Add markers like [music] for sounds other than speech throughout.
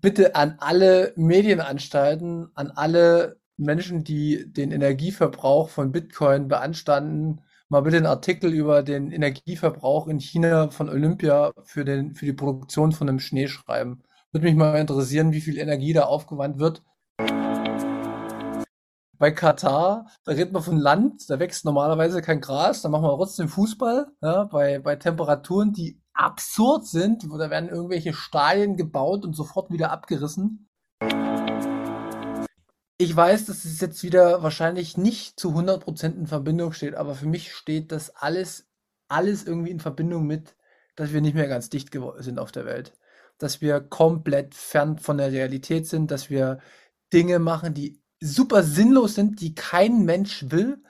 bitte an alle Medienanstalten, an alle Menschen, die den Energieverbrauch von Bitcoin beanstanden, mal bitte einen Artikel über den Energieverbrauch in China von Olympia für, den, für die Produktion von einem Schnee schreiben. Würde mich mal interessieren, wie viel Energie da aufgewandt wird. Bei Katar, da redet man von Land, da wächst normalerweise kein Gras, da machen wir trotzdem Fußball, ja, bei, bei Temperaturen, die absurd sind, wo da werden irgendwelche Stadien gebaut und sofort wieder abgerissen. Ich weiß, dass es jetzt wieder wahrscheinlich nicht zu 100% in Verbindung steht, aber für mich steht das alles, alles irgendwie in Verbindung mit, dass wir nicht mehr ganz dicht sind auf der Welt. Dass wir komplett fern von der Realität sind, dass wir Dinge machen, die super sinnlos sind, die kein Mensch will.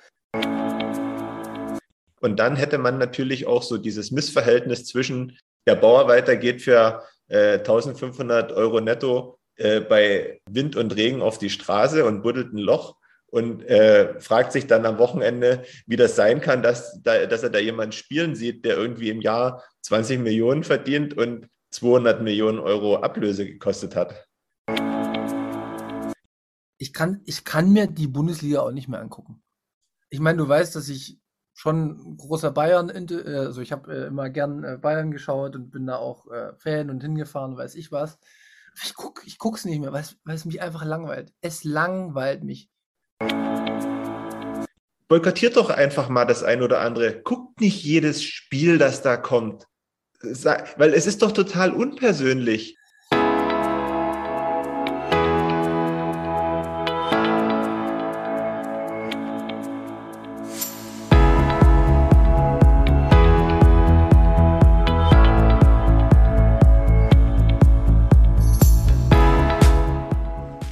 Und dann hätte man natürlich auch so dieses Missverhältnis zwischen der Bauarbeiter geht für äh, 1500 Euro netto äh, bei Wind und Regen auf die Straße und buddelt ein Loch und äh, fragt sich dann am Wochenende, wie das sein kann, dass, da, dass er da jemanden spielen sieht, der irgendwie im Jahr 20 Millionen verdient und 200 Millionen Euro Ablöse gekostet hat. Ich kann, ich kann mir die Bundesliga auch nicht mehr angucken. Ich meine, du weißt, dass ich schon großer Bayern, äh, also ich habe äh, immer gern Bayern geschaut und bin da auch Fan und hingefahren, weiß ich was. Ich guck, ich nicht mehr, weil es mich einfach langweilt. Es langweilt mich. Boykottiert doch einfach mal das ein oder andere. Guckt nicht jedes Spiel, das da kommt. Weil es ist doch total unpersönlich.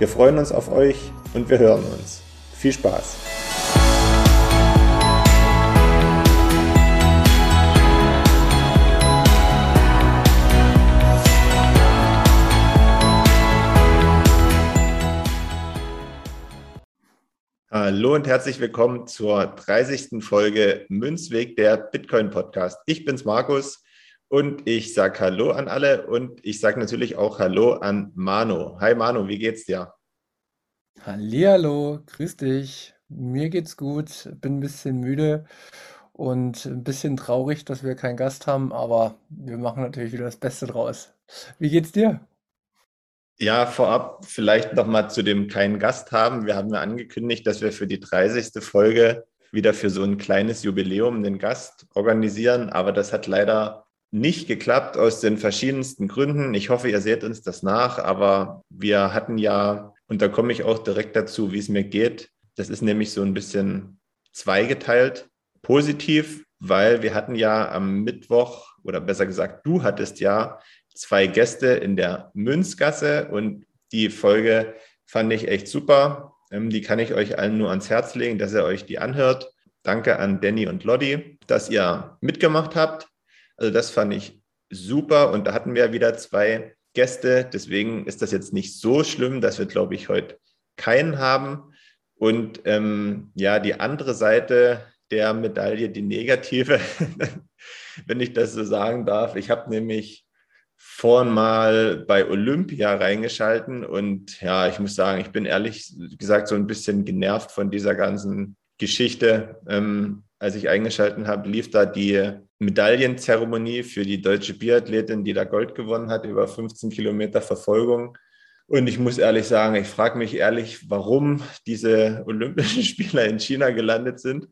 Wir freuen uns auf euch und wir hören uns. Viel Spaß! Hallo und herzlich willkommen zur 30. Folge Münzweg, der Bitcoin Podcast. Ich bin's Markus und ich sage Hallo an alle und ich sage natürlich auch Hallo an Mano. Hi Mano, wie geht's dir? Hallihallo, grüß dich. Mir geht's gut, bin ein bisschen müde und ein bisschen traurig, dass wir keinen Gast haben, aber wir machen natürlich wieder das Beste draus. Wie geht's dir? Ja, vorab vielleicht noch mal zu dem keinen Gast haben. Wir haben ja angekündigt, dass wir für die 30. Folge wieder für so ein kleines Jubiläum den Gast organisieren, aber das hat leider nicht geklappt aus den verschiedensten Gründen. Ich hoffe, ihr seht uns das nach, aber wir hatten ja und da komme ich auch direkt dazu, wie es mir geht. Das ist nämlich so ein bisschen zweigeteilt. Positiv, weil wir hatten ja am Mittwoch, oder besser gesagt, du hattest ja zwei Gäste in der Münzgasse und die Folge fand ich echt super. Ähm, die kann ich euch allen nur ans Herz legen, dass ihr euch die anhört. Danke an Danny und Lottie, dass ihr mitgemacht habt. Also das fand ich super und da hatten wir wieder zwei Gäste. Deswegen ist das jetzt nicht so schlimm, dass wir, glaube ich, heute keinen haben. Und ähm, ja, die andere Seite der Medaille, die negative, [laughs] wenn ich das so sagen darf. Ich habe nämlich vorhin mal bei Olympia reingeschalten und ja, ich muss sagen, ich bin ehrlich gesagt so ein bisschen genervt von dieser ganzen Geschichte. Ähm, als ich eingeschalten habe, lief da die Medaillenzeremonie für die deutsche Biathletin, die da Gold gewonnen hat, über 15 Kilometer Verfolgung. Und ich muss ehrlich sagen, ich frage mich ehrlich, warum diese [laughs] Olympischen Spieler in China gelandet sind.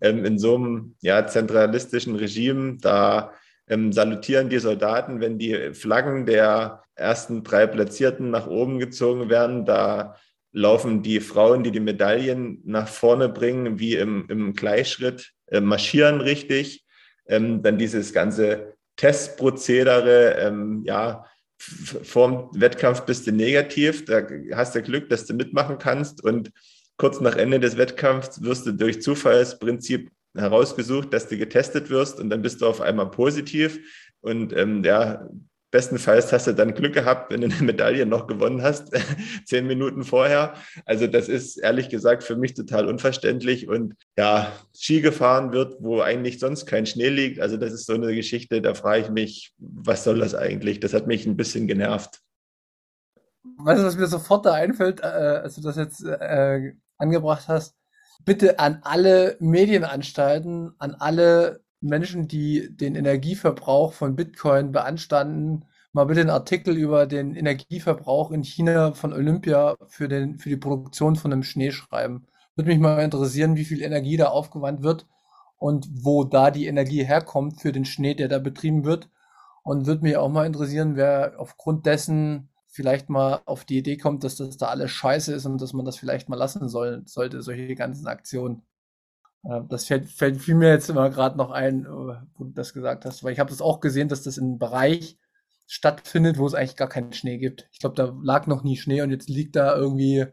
Ähm, in so einem ja, zentralistischen Regime, da ähm, salutieren die Soldaten, wenn die Flaggen der ersten drei Platzierten nach oben gezogen werden. Da laufen die Frauen, die die Medaillen nach vorne bringen, wie im, im Gleichschritt, äh, marschieren richtig. Ähm, dann dieses ganze Testprozedere, ähm, ja, vorm Wettkampf bist du negativ, da hast du Glück, dass du mitmachen kannst. Und kurz nach Ende des Wettkampfs wirst du durch Zufallsprinzip herausgesucht, dass du getestet wirst. Und dann bist du auf einmal positiv. Und ähm, ja, Bestenfalls hast du dann Glück gehabt, wenn du eine Medaille noch gewonnen hast, [laughs] zehn Minuten vorher. Also das ist ehrlich gesagt für mich total unverständlich. Und ja, Ski gefahren wird, wo eigentlich sonst kein Schnee liegt. Also das ist so eine Geschichte, da frage ich mich, was soll das eigentlich? Das hat mich ein bisschen genervt. Weißt du, was mir sofort da einfällt, äh, als du das jetzt äh, angebracht hast? Bitte an alle Medienanstalten, an alle Menschen, die den Energieverbrauch von Bitcoin beanstanden, mal bitte einen Artikel über den Energieverbrauch in China von Olympia für, den, für die Produktion von einem Schnee schreiben. Würde mich mal interessieren, wie viel Energie da aufgewandt wird und wo da die Energie herkommt für den Schnee, der da betrieben wird. Und würde mich auch mal interessieren, wer aufgrund dessen vielleicht mal auf die Idee kommt, dass das da alles scheiße ist und dass man das vielleicht mal lassen soll, sollte, solche ganzen Aktionen. Äh, das fällt, fällt fiel mir jetzt immer gerade noch ein, äh, wo du das gesagt hast, weil ich habe das auch gesehen, dass das in einem Bereich stattfindet, wo es eigentlich gar keinen Schnee gibt. Ich glaube, da lag noch nie Schnee und jetzt liegt da irgendwie,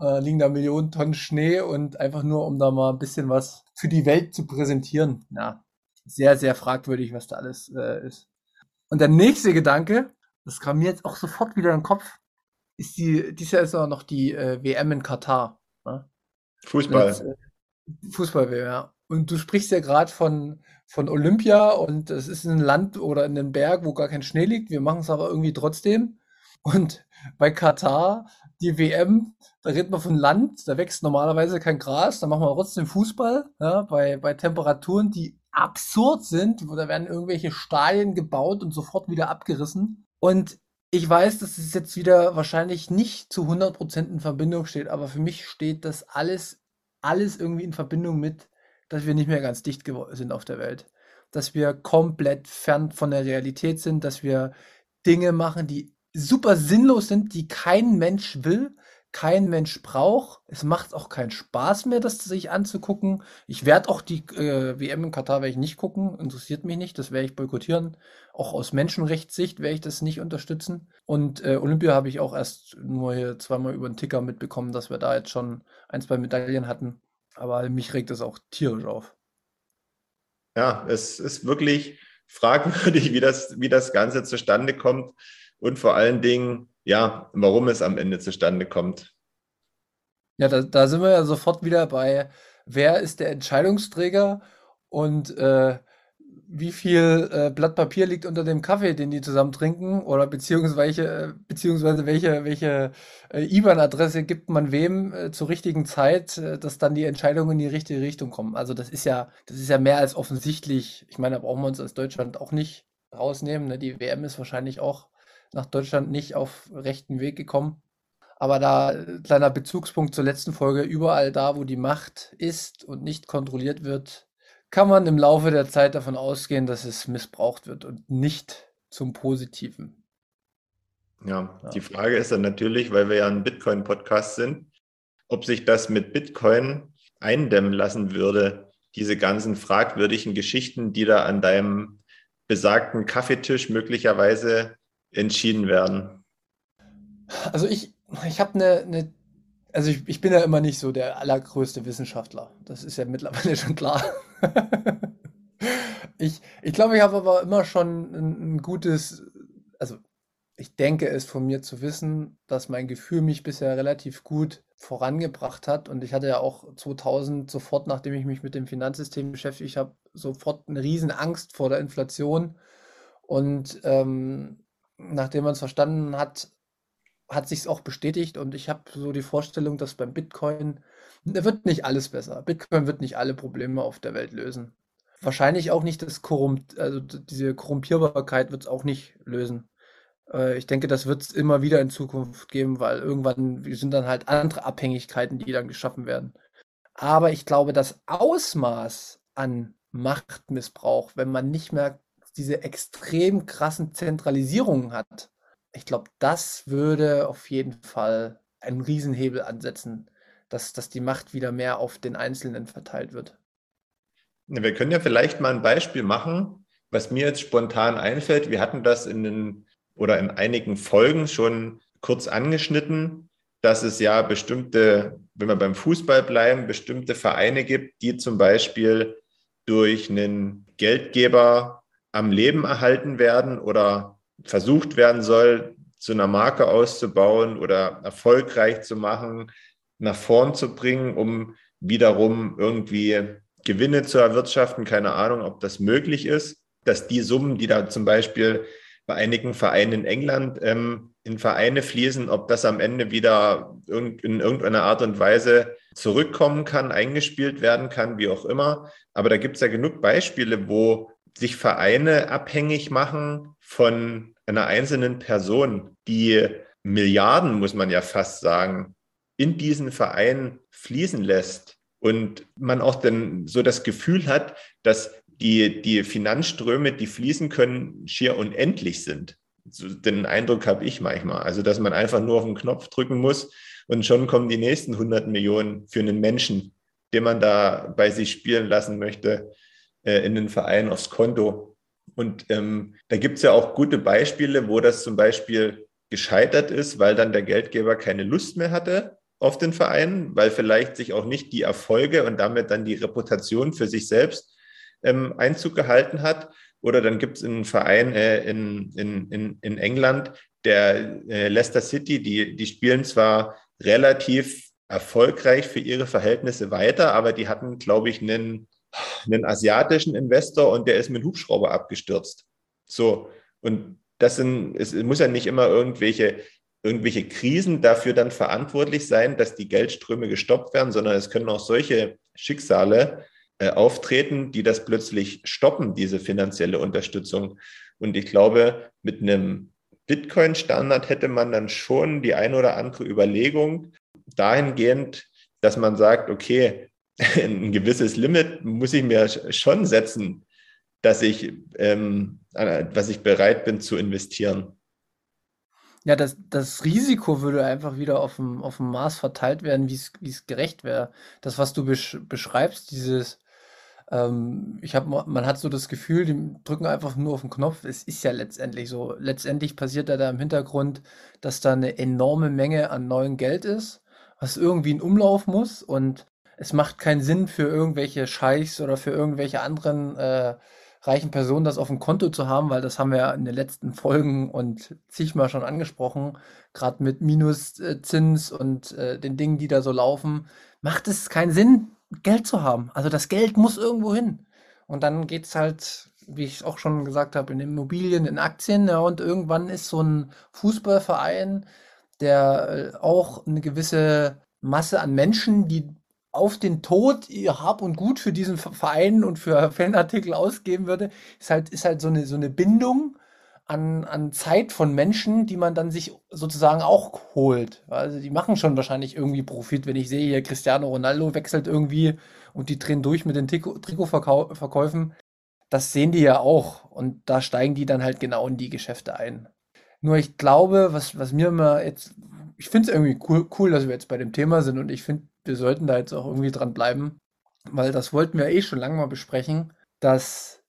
äh, liegen da Millionen Tonnen Schnee und einfach nur, um da mal ein bisschen was für die Welt zu präsentieren. Ja, sehr, sehr fragwürdig, was da alles äh, ist. Und der nächste Gedanke, das kam mir jetzt auch sofort wieder in den Kopf, ist die, dieses Jahr ist auch noch die äh, WM in Katar. Ne? Fußball. Jetzt, äh, Fußball ja. Und du sprichst ja gerade von, von Olympia und es ist ein Land oder in einem Berg, wo gar kein Schnee liegt. Wir machen es aber irgendwie trotzdem. Und bei Katar, die WM, da redet man von Land, da wächst normalerweise kein Gras, da machen wir trotzdem Fußball, ja, bei, bei Temperaturen, die absurd sind, wo da werden irgendwelche Stadien gebaut und sofort wieder abgerissen. Und ich weiß, dass es jetzt wieder wahrscheinlich nicht zu 100% in Verbindung steht, aber für mich steht das alles alles irgendwie in Verbindung mit, dass wir nicht mehr ganz dicht sind auf der Welt. Dass wir komplett fern von der Realität sind, dass wir Dinge machen, die super sinnlos sind, die kein Mensch will, kein Mensch braucht. Es macht auch keinen Spaß mehr, das sich anzugucken. Ich werde auch die äh, WM in Katar werde ich nicht gucken, interessiert mich nicht, das werde ich boykottieren. Auch aus Menschenrechtssicht werde ich das nicht unterstützen. Und äh, Olympia habe ich auch erst nur hier zweimal über den Ticker mitbekommen, dass wir da jetzt schon ein, zwei Medaillen hatten. Aber mich regt das auch tierisch auf. Ja, es ist wirklich fragwürdig, wie das, wie das Ganze zustande kommt und vor allen Dingen, ja, warum es am Ende zustande kommt. Ja, da, da sind wir ja sofort wieder bei, wer ist der Entscheidungsträger und äh, wie viel äh, Blatt Papier liegt unter dem Kaffee, den die zusammen trinken oder beziehungsweise, äh, beziehungsweise welche, welche äh, IBAN-Adresse gibt man wem äh, zur richtigen Zeit, äh, dass dann die Entscheidungen in die richtige Richtung kommen. Also das ist ja, das ist ja mehr als offensichtlich. Ich meine, da brauchen wir uns als Deutschland auch nicht rausnehmen. Ne? Die WM ist wahrscheinlich auch nach Deutschland nicht auf rechten Weg gekommen. Aber da äh, kleiner Bezugspunkt zur letzten Folge, überall da, wo die Macht ist und nicht kontrolliert wird, kann man im Laufe der Zeit davon ausgehen, dass es missbraucht wird und nicht zum Positiven. Ja, ja. die Frage ist dann natürlich, weil wir ja ein Bitcoin-Podcast sind, ob sich das mit Bitcoin eindämmen lassen würde, diese ganzen fragwürdigen Geschichten, die da an deinem besagten Kaffeetisch möglicherweise entschieden werden. Also ich, ich habe eine, eine also ich, ich bin ja immer nicht so der allergrößte Wissenschaftler. Das ist ja mittlerweile [laughs] schon klar. ich ich glaube, ich habe aber immer schon ein, ein gutes, also ich denke es von mir zu wissen, dass mein Gefühl mich bisher relativ gut vorangebracht hat. Und ich hatte ja auch 2000 sofort, nachdem ich mich mit dem Finanzsystem beschäftigt habe, sofort eine riesen Angst vor der Inflation. Und ähm, nachdem man es verstanden hat, hat sich auch bestätigt und ich habe so die Vorstellung, dass beim Bitcoin wird nicht alles besser. Bitcoin wird nicht alle Probleme auf der Welt lösen. Wahrscheinlich auch nicht das Korrumpt, also diese Korrumpierbarkeit wird es auch nicht lösen. Äh, ich denke, das wird es immer wieder in Zukunft geben, weil irgendwann sind dann halt andere Abhängigkeiten, die dann geschaffen werden. Aber ich glaube, das Ausmaß an Machtmissbrauch, wenn man nicht mehr diese extrem krassen Zentralisierungen hat, ich glaube, das würde auf jeden Fall einen Riesenhebel ansetzen, dass, dass die Macht wieder mehr auf den Einzelnen verteilt wird. Wir können ja vielleicht mal ein Beispiel machen, was mir jetzt spontan einfällt. Wir hatten das in den oder in einigen Folgen schon kurz angeschnitten, dass es ja bestimmte, wenn wir beim Fußball bleiben, bestimmte Vereine gibt, die zum Beispiel durch einen Geldgeber am Leben erhalten werden oder versucht werden soll, zu einer Marke auszubauen oder erfolgreich zu machen, nach vorn zu bringen, um wiederum irgendwie Gewinne zu erwirtschaften. Keine Ahnung, ob das möglich ist, dass die Summen, die da zum Beispiel bei einigen Vereinen in England ähm, in Vereine fließen, ob das am Ende wieder in irgendeiner Art und Weise zurückkommen kann, eingespielt werden kann, wie auch immer. Aber da gibt es ja genug Beispiele, wo sich Vereine abhängig machen von einer einzelnen Person, die Milliarden, muss man ja fast sagen, in diesen Verein fließen lässt und man auch dann so das Gefühl hat, dass die, die Finanzströme, die fließen können, schier unendlich sind. So, den Eindruck habe ich manchmal. Also, dass man einfach nur auf den Knopf drücken muss und schon kommen die nächsten 100 Millionen für einen Menschen, den man da bei sich spielen lassen möchte, äh, in den Verein aufs Konto. Und ähm, da gibt es ja auch gute Beispiele, wo das zum Beispiel gescheitert ist, weil dann der Geldgeber keine Lust mehr hatte auf den Verein, weil vielleicht sich auch nicht die Erfolge und damit dann die Reputation für sich selbst ähm, Einzug gehalten hat. Oder dann gibt es einen Verein äh, in, in, in, in England, der äh, Leicester City, die, die spielen zwar relativ erfolgreich für ihre Verhältnisse weiter, aber die hatten, glaube ich, einen, einen asiatischen Investor und der ist mit Hubschrauber abgestürzt. So, und das sind, es muss ja nicht immer irgendwelche, irgendwelche Krisen dafür dann verantwortlich sein, dass die Geldströme gestoppt werden, sondern es können auch solche Schicksale äh, auftreten, die das plötzlich stoppen, diese finanzielle Unterstützung. Und ich glaube, mit einem Bitcoin-Standard hätte man dann schon die ein oder andere Überlegung dahingehend, dass man sagt, okay, [laughs] ein gewisses Limit muss ich mir schon setzen, dass ich, ähm, was ich bereit bin zu investieren. Ja, das, das Risiko würde einfach wieder auf dem, auf dem Maß verteilt werden, wie es gerecht wäre. Das, was du besch beschreibst, dieses ähm, ich habe, man hat so das Gefühl, die drücken einfach nur auf den Knopf. Es ist ja letztendlich so. Letztendlich passiert da, da im Hintergrund, dass da eine enorme Menge an neuem Geld ist, was irgendwie in Umlauf muss und es macht keinen Sinn für irgendwelche Scheichs oder für irgendwelche anderen äh, reichen Personen, das auf dem Konto zu haben, weil das haben wir ja in den letzten Folgen und zigmal schon angesprochen, gerade mit Minuszins und äh, den Dingen, die da so laufen, macht es keinen Sinn, Geld zu haben. Also das Geld muss irgendwo hin. Und dann geht es halt, wie ich auch schon gesagt habe, in Immobilien, in Aktien. Ja, und irgendwann ist so ein Fußballverein, der äh, auch eine gewisse Masse an Menschen, die auf den Tod ihr Hab und Gut für diesen Verein und für [laughs] Fanartikel ausgeben würde, ist halt, ist halt so eine, so eine Bindung an, an Zeit von Menschen, die man dann sich sozusagen auch holt. Also die machen schon wahrscheinlich irgendwie Profit, wenn ich sehe hier Cristiano Ronaldo wechselt irgendwie und die drehen durch mit den Trikotverkäufen. Das sehen die ja auch und da steigen die dann halt genau in die Geschäfte ein. Nur ich glaube, was, was mir immer jetzt, ich finde es irgendwie cool, cool, dass wir jetzt bei dem Thema sind und ich finde, wir sollten da jetzt auch irgendwie dran bleiben, weil das wollten wir eh schon lange mal besprechen, dass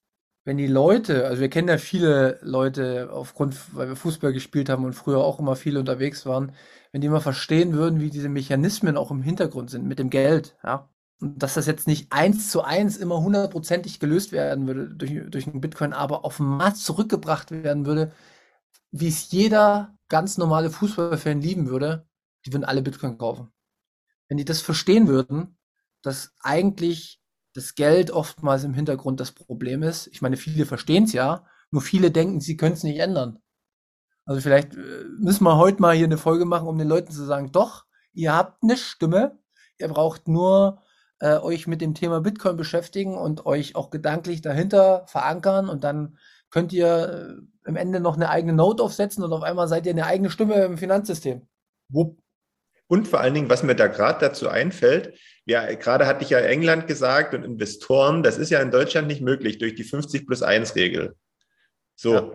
wenn die Leute, also wir kennen ja viele Leute aufgrund, weil wir Fußball gespielt haben und früher auch immer viele unterwegs waren, wenn die mal verstehen würden, wie diese Mechanismen auch im Hintergrund sind mit dem Geld, ja. Und dass das jetzt nicht eins zu eins immer hundertprozentig gelöst werden würde durch, durch einen Bitcoin, aber auf den Markt zurückgebracht werden würde, wie es jeder ganz normale Fußballfan lieben würde, die würden alle Bitcoin kaufen. Wenn die das verstehen würden, dass eigentlich das Geld oftmals im Hintergrund das Problem ist. Ich meine, viele verstehen es ja, nur viele denken, sie können es nicht ändern. Also vielleicht äh, müssen wir heute mal hier eine Folge machen, um den Leuten zu sagen, doch, ihr habt eine Stimme, ihr braucht nur äh, euch mit dem Thema Bitcoin beschäftigen und euch auch gedanklich dahinter verankern und dann könnt ihr äh, im Ende noch eine eigene Note aufsetzen und auf einmal seid ihr eine eigene Stimme im Finanzsystem. Wupp. Und vor allen Dingen, was mir da gerade dazu einfällt, ja, gerade hatte ich ja England gesagt und Investoren, das ist ja in Deutschland nicht möglich durch die 50 plus 1 Regel. So. Ja.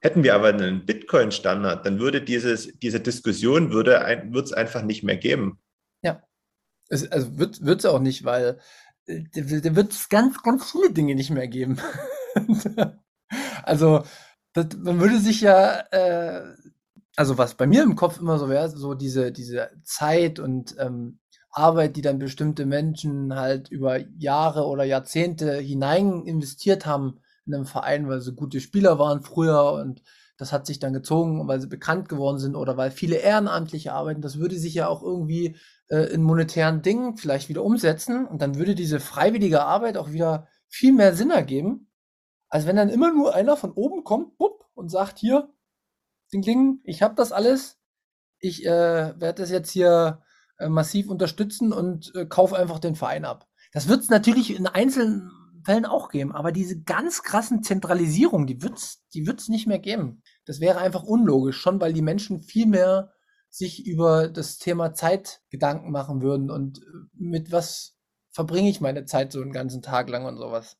Hätten wir aber einen Bitcoin-Standard, dann würde dieses, diese Diskussion würde es einfach nicht mehr geben. Ja. Es, also wird es auch nicht, weil äh, da wird es ganz, ganz viele Dinge nicht mehr geben. [laughs] also das, man würde sich ja, äh, also was bei mir im Kopf immer so wäre, so diese, diese Zeit und ähm, Arbeit, die dann bestimmte Menschen halt über Jahre oder Jahrzehnte hinein investiert haben in einem Verein, weil sie gute Spieler waren früher und das hat sich dann gezogen, weil sie bekannt geworden sind oder weil viele Ehrenamtliche arbeiten. Das würde sich ja auch irgendwie äh, in monetären Dingen vielleicht wieder umsetzen und dann würde diese freiwillige Arbeit auch wieder viel mehr Sinn ergeben, als wenn dann immer nur einer von oben kommt bupp, und sagt, hier, Ding, Ding, ich habe das alles, ich äh, werde das jetzt hier äh, massiv unterstützen und äh, kaufe einfach den Verein ab. Das wird es natürlich in einzelnen Fällen auch geben, aber diese ganz krassen Zentralisierung, die wird's, die wird's nicht mehr geben. Das wäre einfach unlogisch, schon weil die Menschen viel mehr sich über das Thema Zeit Gedanken machen würden und äh, mit was verbringe ich meine Zeit so einen ganzen Tag lang und sowas.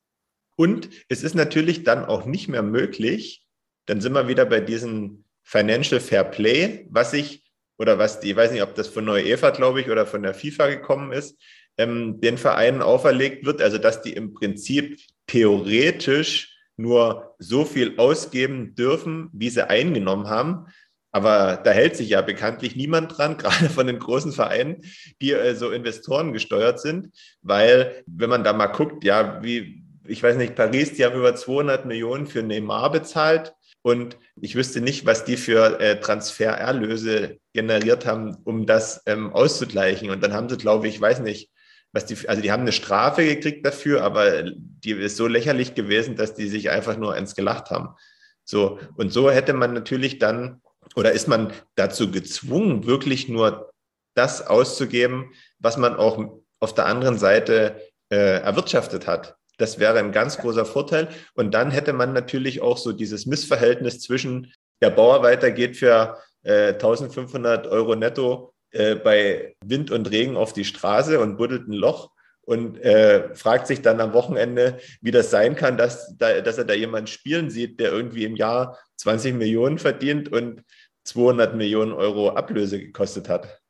Und es ist natürlich dann auch nicht mehr möglich, dann sind wir wieder bei diesem Financial Fair Play, was ich oder was die, ich weiß nicht, ob das von Neue Eva, glaube ich, oder von der FIFA gekommen ist, ähm, den Vereinen auferlegt wird, also dass die im Prinzip theoretisch nur so viel ausgeben dürfen, wie sie eingenommen haben. Aber da hält sich ja bekanntlich niemand dran, [laughs] gerade von den großen Vereinen, die äh, so Investoren gesteuert sind, weil wenn man da mal guckt, ja, wie, ich weiß nicht, Paris, die haben über 200 Millionen für Neymar bezahlt. Und ich wüsste nicht, was die für äh, Transfererlöse generiert haben, um das ähm, auszugleichen. Und dann haben sie, glaube ich, weiß nicht, was die, also die haben eine Strafe gekriegt dafür, aber die ist so lächerlich gewesen, dass die sich einfach nur ins gelacht haben. So, und so hätte man natürlich dann, oder ist man dazu gezwungen, wirklich nur das auszugeben, was man auch auf der anderen Seite äh, erwirtschaftet hat. Das wäre ein ganz großer Vorteil. Und dann hätte man natürlich auch so dieses Missverhältnis zwischen der Bauarbeiter geht für äh, 1500 Euro netto äh, bei Wind und Regen auf die Straße und buddelt ein Loch und äh, fragt sich dann am Wochenende, wie das sein kann, dass, da, dass er da jemanden spielen sieht, der irgendwie im Jahr 20 Millionen verdient und 200 Millionen Euro Ablöse gekostet hat.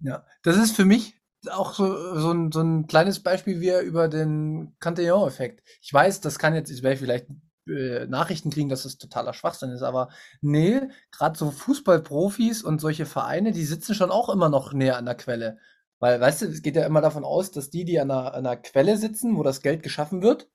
Ja, das ist für mich auch so, so, ein, so ein kleines Beispiel wie über den Cantillon-Effekt. Ich weiß, das kann jetzt, ich werde vielleicht äh, Nachrichten kriegen, dass das totaler Schwachsinn ist, aber nee, gerade so Fußballprofis und solche Vereine, die sitzen schon auch immer noch näher an der Quelle. Weil, weißt du, es geht ja immer davon aus, dass die, die an einer, an einer Quelle sitzen, wo das Geld geschaffen wird,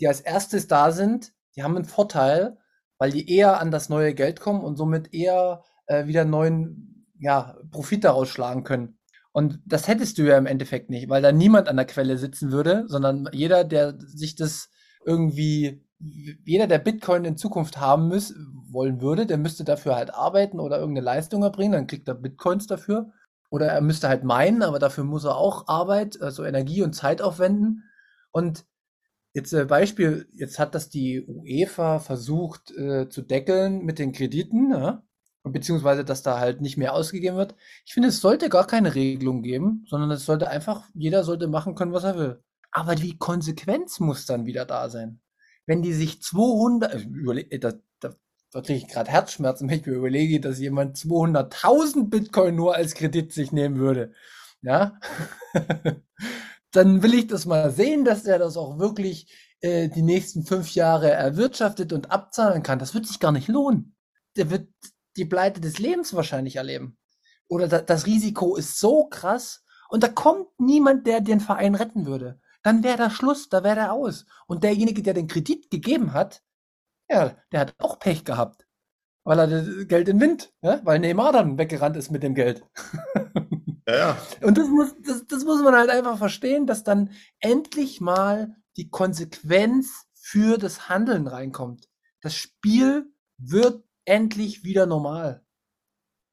die als erstes da sind, die haben einen Vorteil, weil die eher an das neue Geld kommen und somit eher äh, wieder neuen ja, Profit daraus schlagen können. Und das hättest du ja im Endeffekt nicht, weil da niemand an der Quelle sitzen würde, sondern jeder, der sich das irgendwie, jeder, der Bitcoin in Zukunft haben muss, wollen würde, der müsste dafür halt arbeiten oder irgendeine Leistung erbringen, dann kriegt er Bitcoins dafür. Oder er müsste halt meinen, aber dafür muss er auch Arbeit, also Energie und Zeit aufwenden. Und jetzt äh, Beispiel, jetzt hat das die UEFA versucht äh, zu deckeln mit den Krediten. Ja? Beziehungsweise dass da halt nicht mehr ausgegeben wird. Ich finde, es sollte gar keine Regelung geben, sondern es sollte einfach, jeder sollte machen können, was er will. Aber die Konsequenz muss dann wieder da sein. Wenn die sich 200, also überle da, da, da kriege ich gerade Herzschmerzen, [laughs] wenn ich mir überlege, dass jemand 200.000 Bitcoin nur als Kredit sich nehmen würde. Ja, [laughs] dann will ich das mal sehen, dass er das auch wirklich äh, die nächsten fünf Jahre erwirtschaftet und abzahlen kann. Das wird sich gar nicht lohnen. Der wird, die Pleite des Lebens wahrscheinlich erleben. Oder da, das Risiko ist so krass und da kommt niemand, der den Verein retten würde. Dann wäre da Schluss, da wäre er aus. Und derjenige, der den Kredit gegeben hat, ja, der hat auch Pech gehabt. Weil er das Geld in Wind, ja? weil Neymar dann weggerannt ist mit dem Geld. [laughs] Ja, ja. Und das muss, das, das muss man halt einfach verstehen, dass dann endlich mal die Konsequenz für das Handeln reinkommt. Das Spiel wird endlich wieder normal.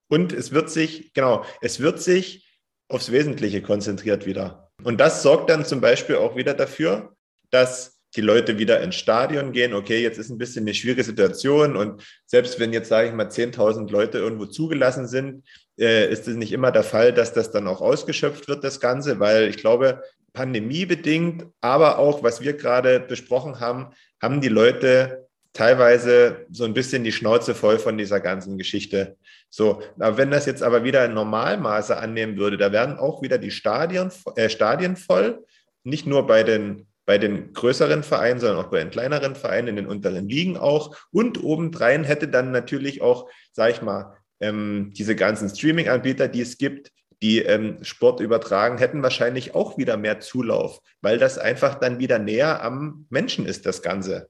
Und es wird sich, genau, es wird sich aufs Wesentliche konzentriert wieder. Und das sorgt dann zum Beispiel auch wieder dafür, dass die Leute wieder ins Stadion gehen. Okay, jetzt ist ein bisschen eine schwierige Situation und selbst wenn jetzt, sage ich mal, 10.000 Leute irgendwo zugelassen sind, äh, ist es nicht immer der Fall, dass das dann auch ausgeschöpft wird, das Ganze, weil ich glaube, pandemiebedingt, aber auch, was wir gerade besprochen haben, haben die Leute teilweise so ein bisschen die Schnauze voll von dieser ganzen Geschichte. So, aber wenn das jetzt aber wieder in Normalmaße annehmen würde, da werden auch wieder die Stadien, äh, Stadien voll, nicht nur bei den bei den größeren Vereinen, sondern auch bei den kleineren Vereinen, in den unteren Ligen auch. Und obendrein hätte dann natürlich auch, sag ich mal, ähm, diese ganzen Streaming-Anbieter, die es gibt, die ähm, Sport übertragen, hätten wahrscheinlich auch wieder mehr Zulauf, weil das einfach dann wieder näher am Menschen ist, das Ganze.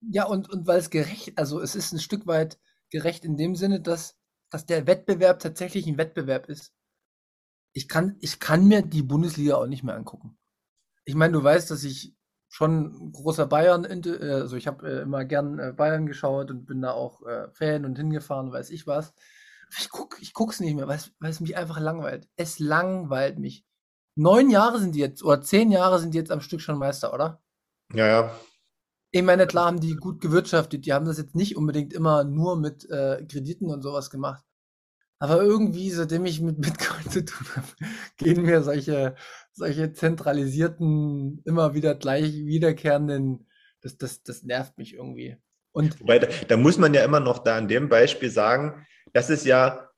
Ja, und, und weil es gerecht, also es ist ein Stück weit gerecht in dem Sinne, dass, dass der Wettbewerb tatsächlich ein Wettbewerb ist. Ich kann, ich kann mir die Bundesliga auch nicht mehr angucken. Ich meine, du weißt, dass ich schon großer Bayern, äh, also ich habe äh, immer gern äh, Bayern geschaut und bin da auch Fan und hingefahren, weiß ich was. Ich guck, ich guck's nicht mehr, weil es, weil es mich einfach langweilt. Es langweilt mich. Neun Jahre sind die jetzt, oder zehn Jahre sind die jetzt am Stück schon Meister, oder? Ja, ja. Ich meine, klar haben die gut gewirtschaftet. Die haben das jetzt nicht unbedingt immer nur mit äh, Krediten und sowas gemacht. Aber irgendwie, seitdem ich mit [laughs] Bitcoin zu tun habe, gehen mir solche, solche zentralisierten, immer wieder gleich wiederkehrenden, das, das, das nervt mich irgendwie. Und Wobei, da, da muss man ja immer noch da an dem Beispiel sagen, das ist ja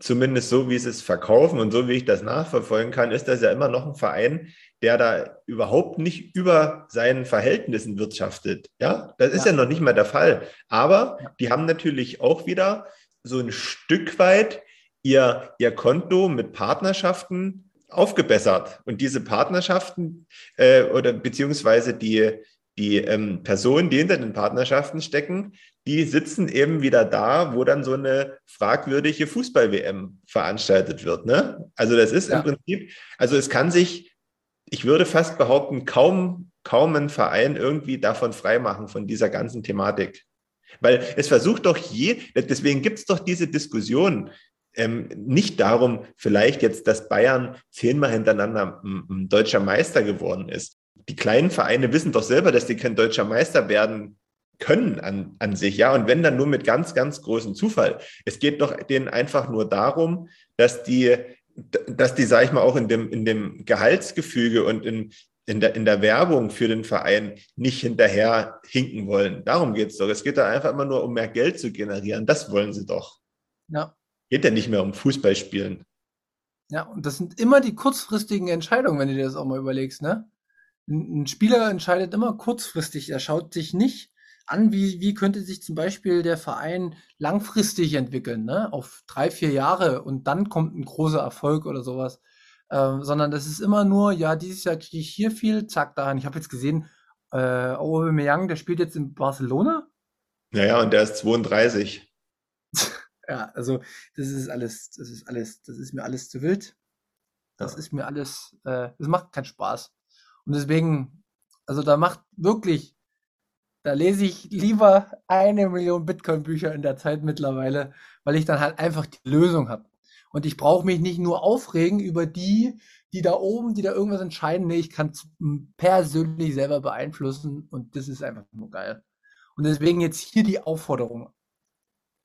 zumindest so, wie sie es verkaufen und so, wie ich das nachverfolgen kann, ist das ja immer noch ein Verein, der da überhaupt nicht über seinen Verhältnissen wirtschaftet. Ja, das ist ja, ja noch nicht mal der Fall. Aber die haben natürlich auch wieder so ein Stück weit ihr, ihr Konto mit Partnerschaften aufgebessert. Und diese Partnerschaften äh, oder beziehungsweise die, die ähm, Personen, die hinter den Partnerschaften stecken, die sitzen eben wieder da, wo dann so eine fragwürdige Fußball-WM veranstaltet wird. Ne? Also das ist ja. im Prinzip, also es kann sich, ich würde fast behaupten, kaum, kaum ein Verein irgendwie davon freimachen, von dieser ganzen Thematik. Weil es versucht doch je, deswegen gibt es doch diese Diskussion, ähm, nicht darum, vielleicht jetzt, dass Bayern zehnmal hintereinander ein, ein deutscher Meister geworden ist. Die kleinen Vereine wissen doch selber, dass die kein deutscher Meister werden können an, an sich, ja, und wenn dann nur mit ganz, ganz großem Zufall. Es geht doch denen einfach nur darum, dass die, dass die, sag ich mal, auch in dem, in dem Gehaltsgefüge und in, in der, in der Werbung für den Verein nicht hinterher hinken wollen. Darum geht es doch. Es geht da einfach immer nur um mehr Geld zu generieren. Das wollen sie doch. Ja. Geht ja nicht mehr um Fußballspielen. Ja, und das sind immer die kurzfristigen Entscheidungen, wenn du dir das auch mal überlegst, ne? Ein Spieler entscheidet immer kurzfristig. Er schaut sich nicht an, wie, wie könnte sich zum Beispiel der Verein langfristig entwickeln, ne? Auf drei, vier Jahre und dann kommt ein großer Erfolg oder sowas. Ähm, sondern das ist immer nur, ja, dieses Jahr kriege ich hier viel, zack, dahin. Ich habe jetzt gesehen, äh, Aubameyang, der spielt jetzt in Barcelona. Ja, ja, und der ist 32. [laughs] ja, also das ist alles, das ist alles, das ist mir alles zu wild. Das ja. ist mir alles, äh, das macht keinen Spaß. Und deswegen, also da macht wirklich, da lese ich lieber eine Million Bitcoin-Bücher in der Zeit mittlerweile, weil ich dann halt einfach die Lösung habe. Und ich brauche mich nicht nur aufregen über die, die da oben, die da irgendwas entscheiden. Nee, ich kann es persönlich selber beeinflussen und das ist einfach nur geil. Und deswegen jetzt hier die Aufforderung.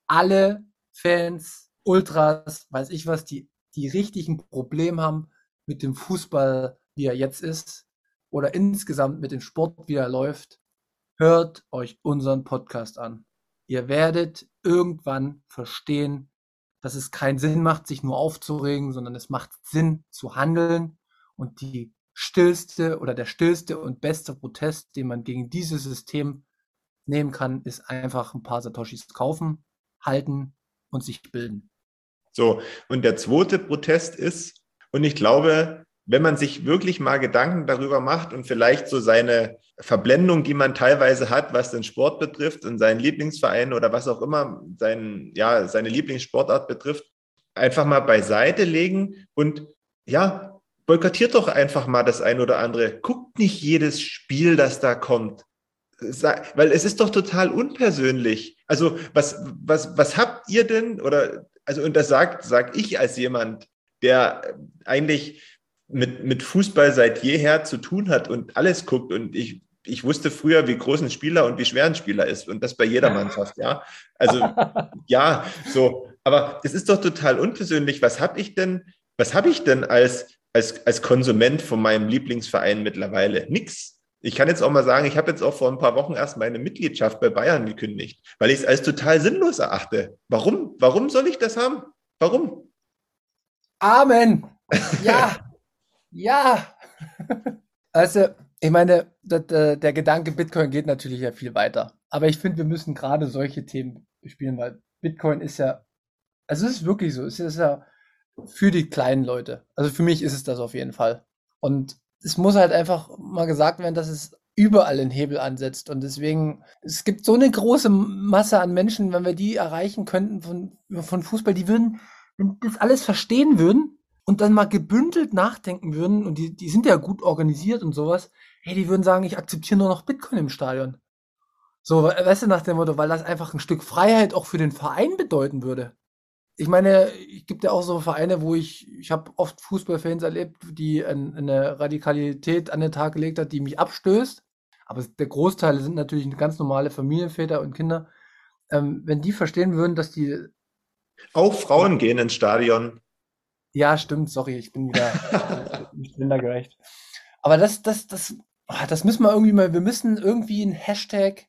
Alle Fans, Ultras, weiß ich was, die, die richtigen Probleme haben mit dem Fußball, wie er jetzt ist, oder insgesamt mit dem Sport, wie er läuft, hört euch unseren Podcast an. Ihr werdet irgendwann verstehen, dass es keinen Sinn macht, sich nur aufzuregen, sondern es macht Sinn zu handeln und die stillste oder der stillste und beste Protest, den man gegen dieses System nehmen kann, ist einfach ein paar Satoshis kaufen, halten und sich bilden. So, und der zweite Protest ist, und ich glaube, wenn man sich wirklich mal Gedanken darüber macht und vielleicht so seine Verblendung, die man teilweise hat, was den Sport betrifft und seinen Lieblingsverein oder was auch immer sein, ja, seine Lieblingssportart betrifft, einfach mal beiseite legen und ja, boykottiert doch einfach mal das ein oder andere. Guckt nicht jedes Spiel, das da kommt. Weil es ist doch total unpersönlich. Also was, was, was habt ihr denn oder, also, und das sagt, sag ich als jemand, der eigentlich mit, mit Fußball seit jeher zu tun hat und alles guckt. Und ich, ich wusste früher, wie groß ein Spieler und wie schwer ein Spieler ist. Und das bei jeder Mannschaft, ja. Also, [laughs] ja, so. Aber es ist doch total unpersönlich. Was habe ich denn, was habe ich denn als, als, als Konsument von meinem Lieblingsverein mittlerweile? Nix. Ich kann jetzt auch mal sagen, ich habe jetzt auch vor ein paar Wochen erst meine Mitgliedschaft bei Bayern gekündigt, weil ich es als total sinnlos erachte. Warum? Warum soll ich das haben? Warum? Amen. [laughs] Ja. Ja. Also, Ich meine, äh, der Gedanke Bitcoin geht natürlich ja viel weiter. Aber ich finde, wir müssen gerade solche Themen spielen, weil Bitcoin ist ja, also es ist wirklich so, es ist ja für die kleinen Leute. Also für mich ist es das auf jeden Fall. Und es muss halt einfach mal gesagt werden, dass es überall den Hebel ansetzt. Und deswegen, es gibt so eine große Masse an Menschen, wenn wir die erreichen könnten von, von Fußball, die würden, wenn das alles verstehen würden und dann mal gebündelt nachdenken würden, und die, die sind ja gut organisiert und sowas, hey, die würden sagen, ich akzeptiere nur noch Bitcoin im Stadion. So, weißt du, nach dem Motto, weil das einfach ein Stück Freiheit auch für den Verein bedeuten würde. Ich meine, es gibt ja auch so Vereine, wo ich, ich habe oft Fußballfans erlebt, die eine Radikalität an den Tag gelegt hat, die mich abstößt. Aber der Großteil sind natürlich ganz normale Familienväter und Kinder. Ähm, wenn die verstehen würden, dass die. Auch Frauen gehen ins Stadion. Ja, stimmt, sorry, ich bin wieder [laughs] nicht gerecht. Aber das, das, das, ah, das müssen wir irgendwie mal, wir müssen irgendwie ein Hashtag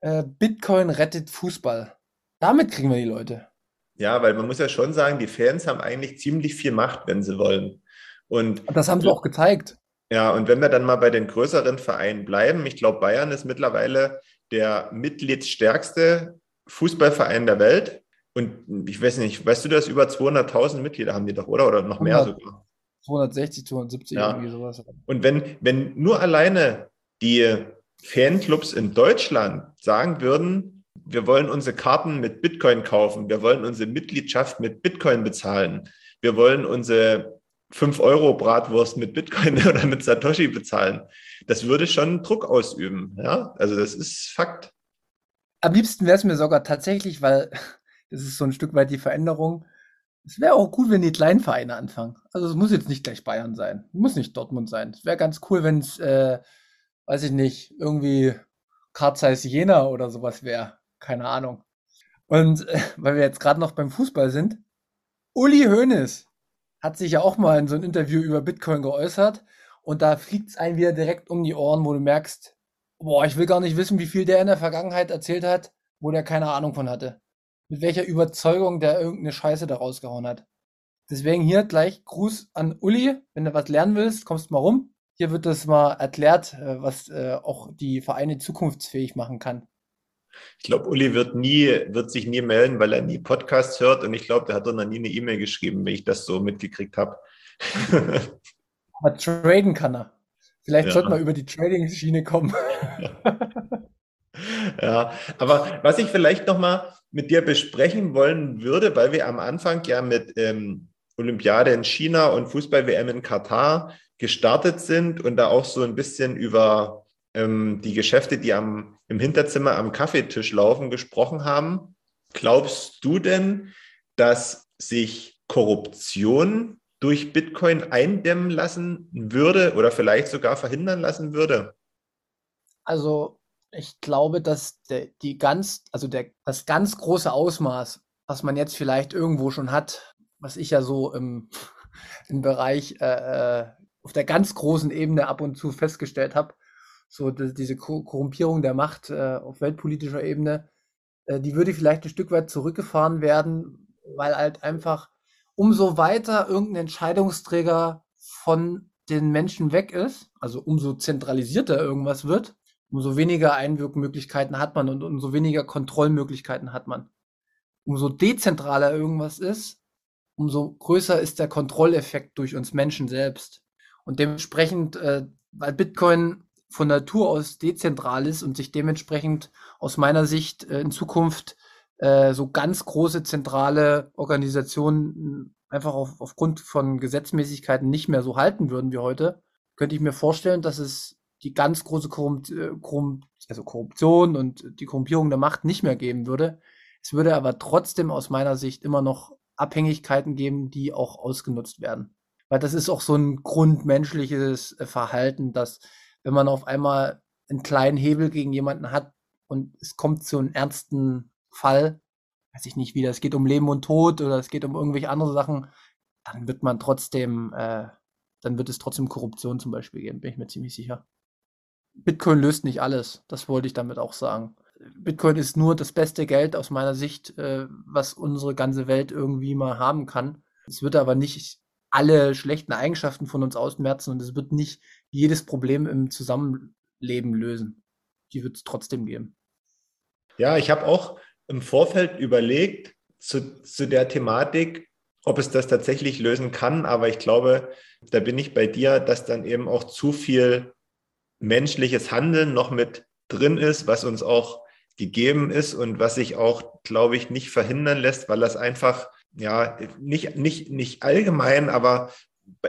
äh, Bitcoin rettet Fußball. Damit kriegen wir die Leute. Ja, weil man muss ja schon sagen, die Fans haben eigentlich ziemlich viel Macht, wenn sie wollen. Und das haben sie auch gezeigt. Ja, und wenn wir dann mal bei den größeren Vereinen bleiben, ich glaube, Bayern ist mittlerweile der mitgliedsstärkste Fußballverein der Welt. Und ich weiß nicht, weißt du das, über 200.000 Mitglieder haben die doch, oder? Oder noch 100, mehr sogar? 260, 270, ja. irgendwie sowas. Und wenn, wenn nur alleine die Fanclubs in Deutschland sagen würden, wir wollen unsere Karten mit Bitcoin kaufen, wir wollen unsere Mitgliedschaft mit Bitcoin bezahlen, wir wollen unsere 5 Euro Bratwurst mit Bitcoin [laughs] oder mit Satoshi bezahlen. Das würde schon Druck ausüben. Ja, also das ist Fakt. Am liebsten wäre es mir sogar tatsächlich, weil das ist so ein Stück weit die Veränderung. Es wäre auch cool, wenn die kleinen Vereine anfangen. Also es muss jetzt nicht gleich Bayern sein, muss nicht Dortmund sein. Es wäre ganz cool, wenn es, äh, weiß ich nicht, irgendwie Karl Zeiss Jena oder sowas wäre. Keine Ahnung. Und äh, weil wir jetzt gerade noch beim Fußball sind, Uli Hoeneß hat sich ja auch mal in so einem Interview über Bitcoin geäußert und da fliegt es einem wieder direkt um die Ohren, wo du merkst, boah, ich will gar nicht wissen, wie viel der in der Vergangenheit erzählt hat, wo der keine Ahnung von hatte. Mit welcher Überzeugung der irgendeine Scheiße da rausgehauen hat. Deswegen hier gleich Gruß an Uli. Wenn du was lernen willst, kommst mal rum. Hier wird das mal erklärt, äh, was äh, auch die Vereine zukunftsfähig machen kann. Ich glaube, Uli wird nie, wird sich nie melden, weil er nie Podcasts hört und ich glaube, der hat doch noch nie eine E-Mail geschrieben, wenn ich das so mitgekriegt habe. Aber [laughs] traden kann er. Vielleicht ja. sollte man über die Trading-Schiene kommen. ja, [laughs] [laughs] aber was ich vielleicht nochmal mit dir besprechen wollen würde, weil wir am Anfang ja mit ähm, Olympiade in China und Fußball-WM in Katar gestartet sind und da auch so ein bisschen über ähm, die Geschäfte, die am, im Hinterzimmer am Kaffeetisch laufen, gesprochen haben. Glaubst du denn, dass sich Korruption durch Bitcoin eindämmen lassen würde oder vielleicht sogar verhindern lassen würde? Also ich glaube, dass der, die ganz, also der, das ganz große Ausmaß, was man jetzt vielleicht irgendwo schon hat, was ich ja so im, [laughs] im Bereich äh, äh auf der ganz großen Ebene ab und zu festgestellt habe, so die, diese Korrumpierung der Macht äh, auf weltpolitischer Ebene, äh, die würde vielleicht ein Stück weit zurückgefahren werden, weil halt einfach umso weiter irgendein Entscheidungsträger von den Menschen weg ist, also umso zentralisierter irgendwas wird, umso weniger Einwirkmöglichkeiten hat man und umso weniger Kontrollmöglichkeiten hat man. Umso dezentraler irgendwas ist, umso größer ist der Kontrolleffekt durch uns Menschen selbst. Und dementsprechend, äh, weil Bitcoin von Natur aus dezentral ist und sich dementsprechend aus meiner Sicht äh, in Zukunft äh, so ganz große zentrale Organisationen einfach auf, aufgrund von Gesetzmäßigkeiten nicht mehr so halten würden wie heute, könnte ich mir vorstellen, dass es die ganz große Korrupt, äh, Korrupt, also Korruption und die Korrumpierung der Macht nicht mehr geben würde. Es würde aber trotzdem aus meiner Sicht immer noch Abhängigkeiten geben, die auch ausgenutzt werden. Weil das ist auch so ein grundmenschliches äh, Verhalten, dass wenn man auf einmal einen kleinen Hebel gegen jemanden hat und es kommt zu einem ernsten Fall, weiß ich nicht wieder, es geht um Leben und Tod oder es geht um irgendwelche andere Sachen, dann wird man trotzdem, äh, dann wird es trotzdem Korruption zum Beispiel geben, bin ich mir ziemlich sicher. Bitcoin löst nicht alles, das wollte ich damit auch sagen. Bitcoin ist nur das beste Geld aus meiner Sicht, äh, was unsere ganze Welt irgendwie mal haben kann. Es wird aber nicht alle schlechten Eigenschaften von uns ausmerzen und es wird nicht jedes Problem im Zusammenleben lösen. Die wird es trotzdem geben. Ja, ich habe auch im Vorfeld überlegt zu, zu der Thematik, ob es das tatsächlich lösen kann, aber ich glaube, da bin ich bei dir, dass dann eben auch zu viel menschliches Handeln noch mit drin ist, was uns auch gegeben ist und was sich auch, glaube ich, nicht verhindern lässt, weil das einfach, ja, nicht, nicht, nicht allgemein, aber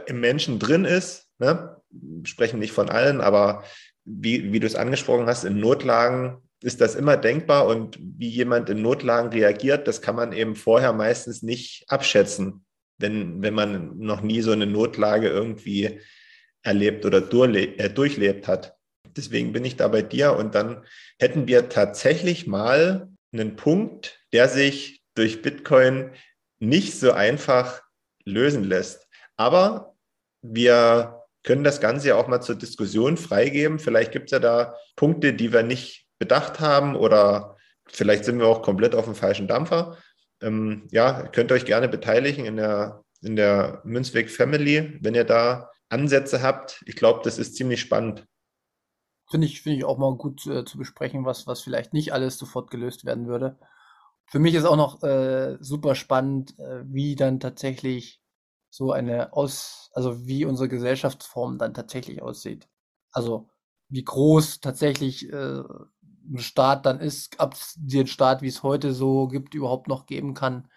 im Menschen drin ist. Ne? Sprechen nicht von allen, aber wie, wie du es angesprochen hast, in Notlagen ist das immer denkbar und wie jemand in Notlagen reagiert, das kann man eben vorher meistens nicht abschätzen, wenn, wenn man noch nie so eine Notlage irgendwie erlebt oder äh, durchlebt hat. Deswegen bin ich da bei dir und dann hätten wir tatsächlich mal einen Punkt, der sich durch Bitcoin nicht so einfach lösen lässt. Aber wir können das Ganze ja auch mal zur Diskussion freigeben. Vielleicht gibt es ja da Punkte, die wir nicht bedacht haben oder vielleicht sind wir auch komplett auf dem falschen Dampfer. Ähm, ja, könnt euch gerne beteiligen in der, in der Münzweg Family, wenn ihr da Ansätze habt. Ich glaube, das ist ziemlich spannend. Finde ich, finde ich auch mal gut äh, zu besprechen, was, was vielleicht nicht alles sofort gelöst werden würde. Für mich ist auch noch äh, super spannend, äh, wie dann tatsächlich so eine Aus, also wie unsere Gesellschaftsform dann tatsächlich aussieht. Also wie groß tatsächlich äh, ein Staat dann ist, ob es den Staat, wie es heute so gibt, überhaupt noch geben kann,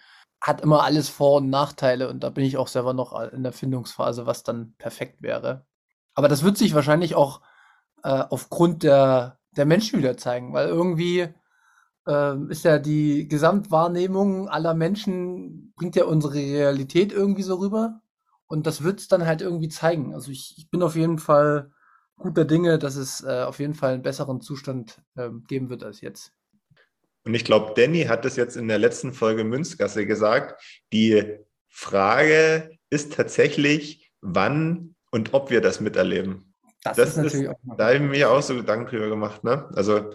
hat immer alles Vor- und Nachteile und da bin ich auch selber noch in der Findungsphase, was dann perfekt wäre. Aber das wird sich wahrscheinlich auch äh, aufgrund der, der Menschen wieder zeigen, weil irgendwie äh, ist ja die Gesamtwahrnehmung aller Menschen, bringt ja unsere Realität irgendwie so rüber und das wird es dann halt irgendwie zeigen. Also ich, ich bin auf jeden Fall guter Dinge, dass es äh, auf jeden Fall einen besseren Zustand äh, geben wird als jetzt. Und ich glaube, Danny hat es jetzt in der letzten Folge Münzgasse gesagt. Die Frage ist tatsächlich, wann und ob wir das miterleben. Das, das ist natürlich ist, auch. Da habe ich mir auch so Gedanken drüber gemacht. Ne? Also,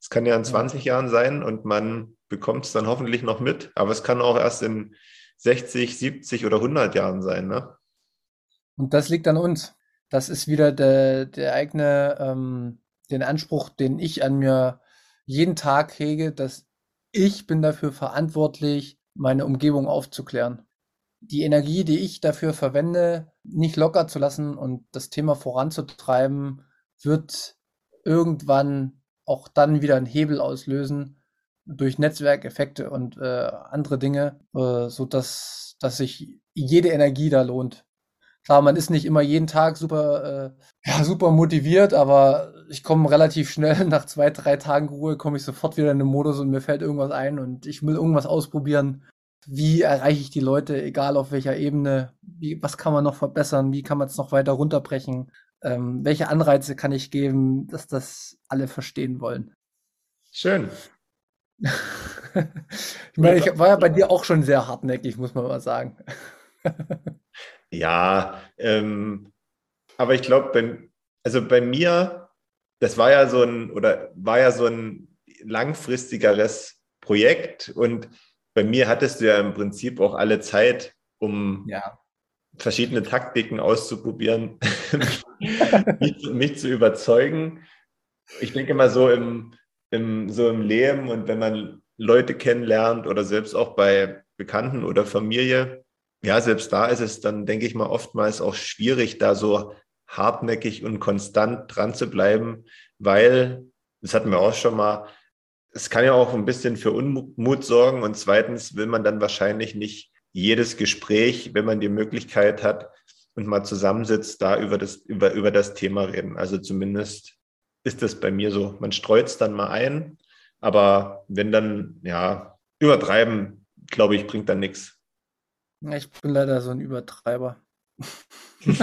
es kann ja in 20 ja. Jahren sein und man bekommt es dann hoffentlich noch mit, aber es kann auch erst in 60, 70 oder 100 Jahren sein. Ne? Und das liegt an uns das ist wieder der, der eigene, ähm, den Anspruch, den ich an mir jeden Tag hege, dass ich bin dafür verantwortlich, meine Umgebung aufzuklären. Die Energie, die ich dafür verwende, nicht locker zu lassen und das Thema voranzutreiben, wird irgendwann auch dann wieder einen Hebel auslösen durch Netzwerkeffekte und äh, andere Dinge, äh, so dass, dass sich jede Energie da lohnt. Klar, man ist nicht immer jeden Tag super, äh, ja, super motiviert, aber ich komme relativ schnell [laughs] nach zwei, drei Tagen Ruhe, komme ich sofort wieder in den Modus und mir fällt irgendwas ein und ich will irgendwas ausprobieren. Wie erreiche ich die Leute, egal auf welcher Ebene? Wie, was kann man noch verbessern? Wie kann man es noch weiter runterbrechen? Ähm, welche Anreize kann ich geben, dass das alle verstehen wollen? Schön. [laughs] ich meine, ich war ja bei dir auch schon sehr hartnäckig, muss man mal sagen. [laughs] Ja, ähm, aber ich glaube, bei, also bei mir, das war ja so ein oder war ja so ein langfristigeres Projekt und bei mir hattest du ja im Prinzip auch alle Zeit, um ja. verschiedene Taktiken auszuprobieren, [laughs] mich, mich, zu überzeugen. Ich denke mal so im, im, so im Leben und wenn man Leute kennenlernt oder selbst auch bei Bekannten oder Familie, ja, selbst da ist es dann, denke ich mal, oftmals auch schwierig, da so hartnäckig und konstant dran zu bleiben, weil, das hatten wir auch schon mal, es kann ja auch ein bisschen für Unmut sorgen und zweitens will man dann wahrscheinlich nicht jedes Gespräch, wenn man die Möglichkeit hat und mal zusammensitzt, da über das, über, über das Thema reden. Also zumindest ist das bei mir so. Man streut es dann mal ein, aber wenn dann, ja, übertreiben, glaube ich, bringt dann nichts. Ich bin leider so ein Übertreiber. [laughs] ich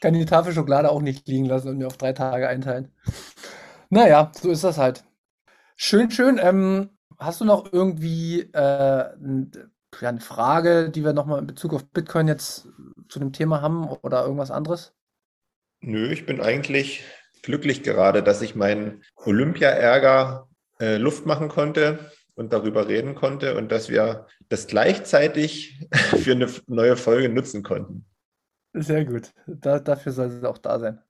kann die Tafel Schokolade auch nicht liegen lassen und mir auf drei Tage einteilen. Naja, so ist das halt. Schön, schön. Ähm, hast du noch irgendwie äh, eine Frage, die wir nochmal in Bezug auf Bitcoin jetzt zu dem Thema haben oder irgendwas anderes? Nö, ich bin eigentlich glücklich gerade, dass ich meinen Olympia-Ärger äh, Luft machen konnte und darüber reden konnte und dass wir das gleichzeitig [laughs] für eine neue Folge nutzen konnten. Sehr gut. Da, dafür soll es auch da sein.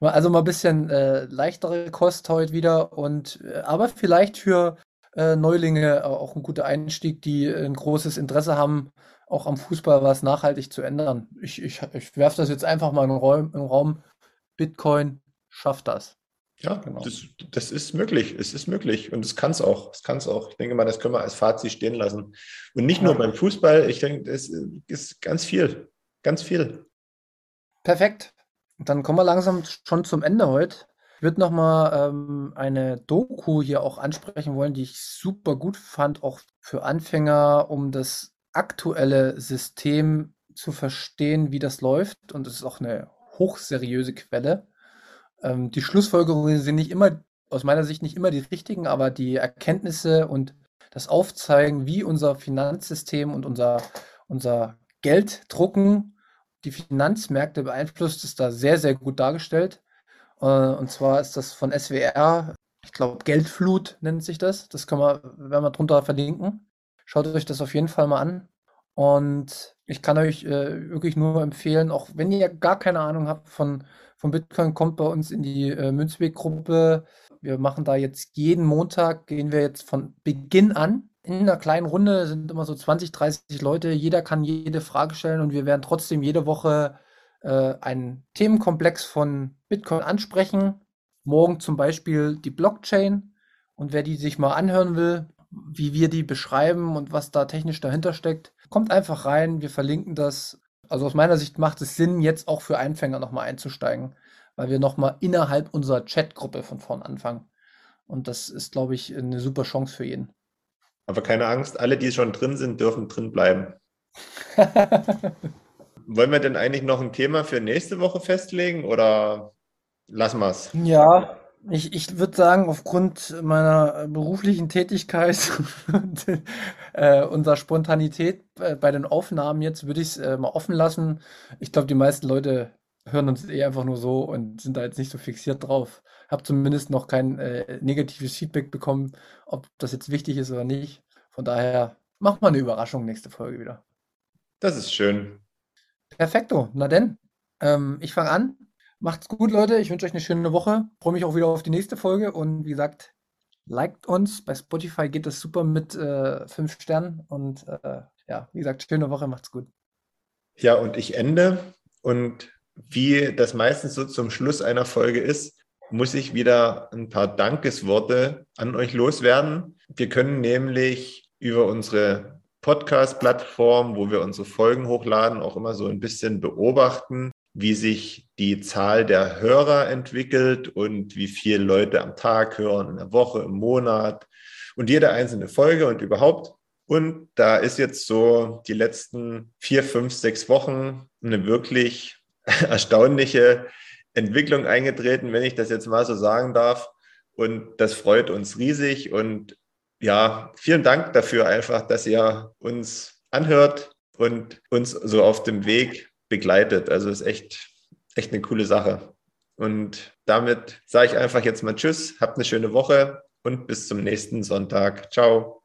Also mal ein bisschen äh, leichtere Kost heute wieder und äh, aber vielleicht für äh, Neulinge auch ein guter Einstieg, die ein großes Interesse haben, auch am Fußball was nachhaltig zu ändern. Ich, ich, ich werfe das jetzt einfach mal in den Raum, in den Raum. Bitcoin schafft das. Ja, genau. das, das ist möglich. Es ist möglich und es kann es auch. Es kann es auch. Ich denke mal, das können wir als Fazit stehen lassen. Und nicht nur beim Fußball. Ich denke, es ist ganz viel. Ganz viel. Perfekt. Dann kommen wir langsam schon zum Ende heute. Ich würde nochmal ähm, eine Doku hier auch ansprechen wollen, die ich super gut fand, auch für Anfänger, um das aktuelle System zu verstehen, wie das läuft. Und es ist auch eine hochseriöse Quelle. Ähm, die Schlussfolgerungen sind nicht immer, aus meiner Sicht nicht immer die richtigen, aber die Erkenntnisse und das Aufzeigen, wie unser Finanzsystem und unser, unser Gelddrucken die Finanzmärkte beeinflusst, ist da sehr, sehr gut dargestellt. Äh, und zwar ist das von SWR, ich glaube, Geldflut nennt sich das. Das kann man, werden wir drunter verlinken. Schaut euch das auf jeden Fall mal an. Und ich kann euch äh, wirklich nur empfehlen, auch wenn ihr gar keine Ahnung habt von, von Bitcoin, kommt bei uns in die äh, Münzweg-Gruppe. Wir machen da jetzt jeden Montag, gehen wir jetzt von Beginn an in einer kleinen Runde sind immer so 20, 30 Leute. Jeder kann jede Frage stellen und wir werden trotzdem jede Woche äh, einen Themenkomplex von Bitcoin ansprechen. Morgen zum Beispiel die Blockchain. Und wer die sich mal anhören will, wie wir die beschreiben und was da technisch dahinter steckt, kommt einfach rein. Wir verlinken das. Also aus meiner Sicht macht es Sinn, jetzt auch für Einfänger nochmal einzusteigen, weil wir nochmal innerhalb unserer Chatgruppe von vorn anfangen. Und das ist, glaube ich, eine super Chance für jeden. Aber keine Angst, alle, die schon drin sind, dürfen drin bleiben. [laughs] Wollen wir denn eigentlich noch ein Thema für nächste Woche festlegen oder lassen wir es? Ja, ich, ich würde sagen, aufgrund meiner beruflichen Tätigkeit [laughs] und äh, unserer Spontanität äh, bei den Aufnahmen jetzt würde ich es äh, mal offen lassen. Ich glaube, die meisten Leute hören uns eh einfach nur so und sind da jetzt nicht so fixiert drauf. Habe zumindest noch kein äh, negatives Feedback bekommen, ob das jetzt wichtig ist oder nicht. Von daher machen wir eine Überraschung nächste Folge wieder. Das ist schön. Perfekto. Na denn, ähm, ich fange an. Macht's gut, Leute. Ich wünsche euch eine schöne Woche. Freue mich auch wieder auf die nächste Folge. Und wie gesagt, liked uns. Bei Spotify geht das super mit äh, fünf Sternen. Und äh, ja, wie gesagt, schöne Woche. Macht's gut. Ja, und ich ende. Und wie das meistens so zum Schluss einer Folge ist, muss ich wieder ein paar Dankesworte an euch loswerden. Wir können nämlich über unsere Podcast-Plattform, wo wir unsere Folgen hochladen, auch immer so ein bisschen beobachten, wie sich die Zahl der Hörer entwickelt und wie viele Leute am Tag hören, in der Woche, im Monat und jede einzelne Folge und überhaupt. Und da ist jetzt so die letzten vier, fünf, sechs Wochen eine wirklich [laughs] erstaunliche Entwicklung eingetreten, wenn ich das jetzt mal so sagen darf. Und das freut uns riesig. Und ja, vielen Dank dafür einfach, dass ihr uns anhört und uns so auf dem Weg begleitet. Also ist echt, echt eine coole Sache. Und damit sage ich einfach jetzt mal Tschüss, habt eine schöne Woche und bis zum nächsten Sonntag. Ciao.